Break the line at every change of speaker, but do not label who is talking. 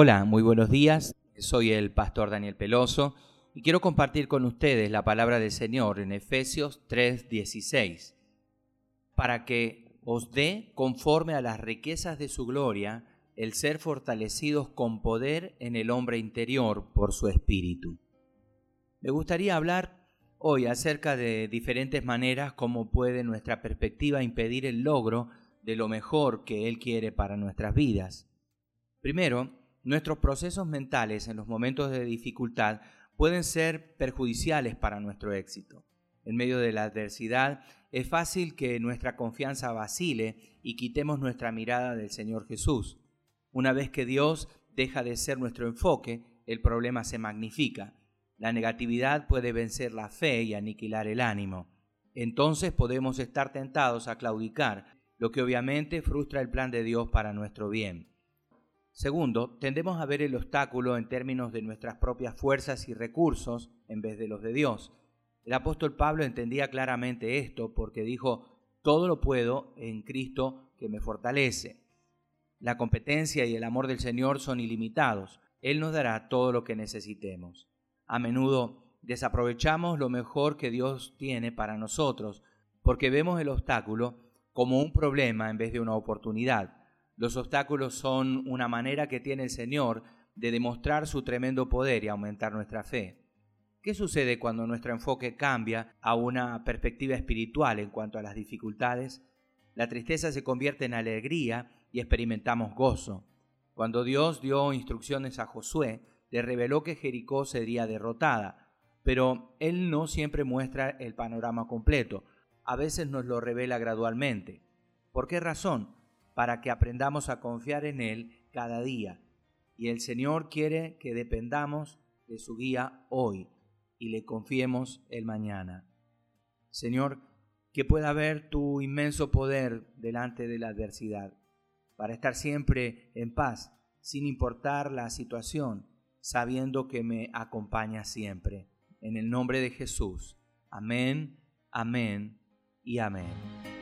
Hola, muy buenos días. Soy el pastor Daniel Peloso y quiero compartir con ustedes la palabra del Señor en Efesios 3:16, para que os dé conforme a las riquezas de su gloria el ser fortalecidos con poder en el hombre interior por su espíritu. Me gustaría hablar hoy acerca de diferentes maneras como puede nuestra perspectiva impedir el logro de lo mejor que Él quiere para nuestras vidas. Primero, nuestros procesos mentales en los momentos de dificultad pueden ser perjudiciales para nuestro éxito. En medio de la adversidad es fácil que nuestra confianza vacile y quitemos nuestra mirada del Señor Jesús. Una vez que Dios deja de ser nuestro enfoque, el problema se magnifica. La negatividad puede vencer la fe y aniquilar el ánimo. Entonces podemos estar tentados a claudicar, lo que obviamente frustra el plan de Dios para nuestro bien. Segundo, tendemos a ver el obstáculo en términos de nuestras propias fuerzas y recursos en vez de los de Dios. El apóstol Pablo entendía claramente esto porque dijo, todo lo puedo en Cristo que me fortalece. La competencia y el amor del Señor son ilimitados. Él nos dará todo lo que necesitemos. A menudo desaprovechamos lo mejor que Dios tiene para nosotros porque vemos el obstáculo como un problema en vez de una oportunidad. Los obstáculos son una manera que tiene el Señor de demostrar su tremendo poder y aumentar nuestra fe. ¿Qué sucede cuando nuestro enfoque cambia a una perspectiva espiritual en cuanto a las dificultades? La tristeza se convierte en alegría y experimentamos gozo. Cuando Dios dio instrucciones a Josué, le reveló que Jericó sería derrotada, pero Él no siempre muestra el panorama completo, a veces nos lo revela gradualmente. ¿Por qué razón? Para que aprendamos a confiar en Él cada día. Y el Señor quiere que dependamos de su guía hoy y le confiemos el mañana. Señor, que pueda ver tu inmenso poder delante de la adversidad, para estar siempre en paz, sin importar la situación, sabiendo que me acompaña siempre. En el nombre de Jesús. Amén, amén y amén.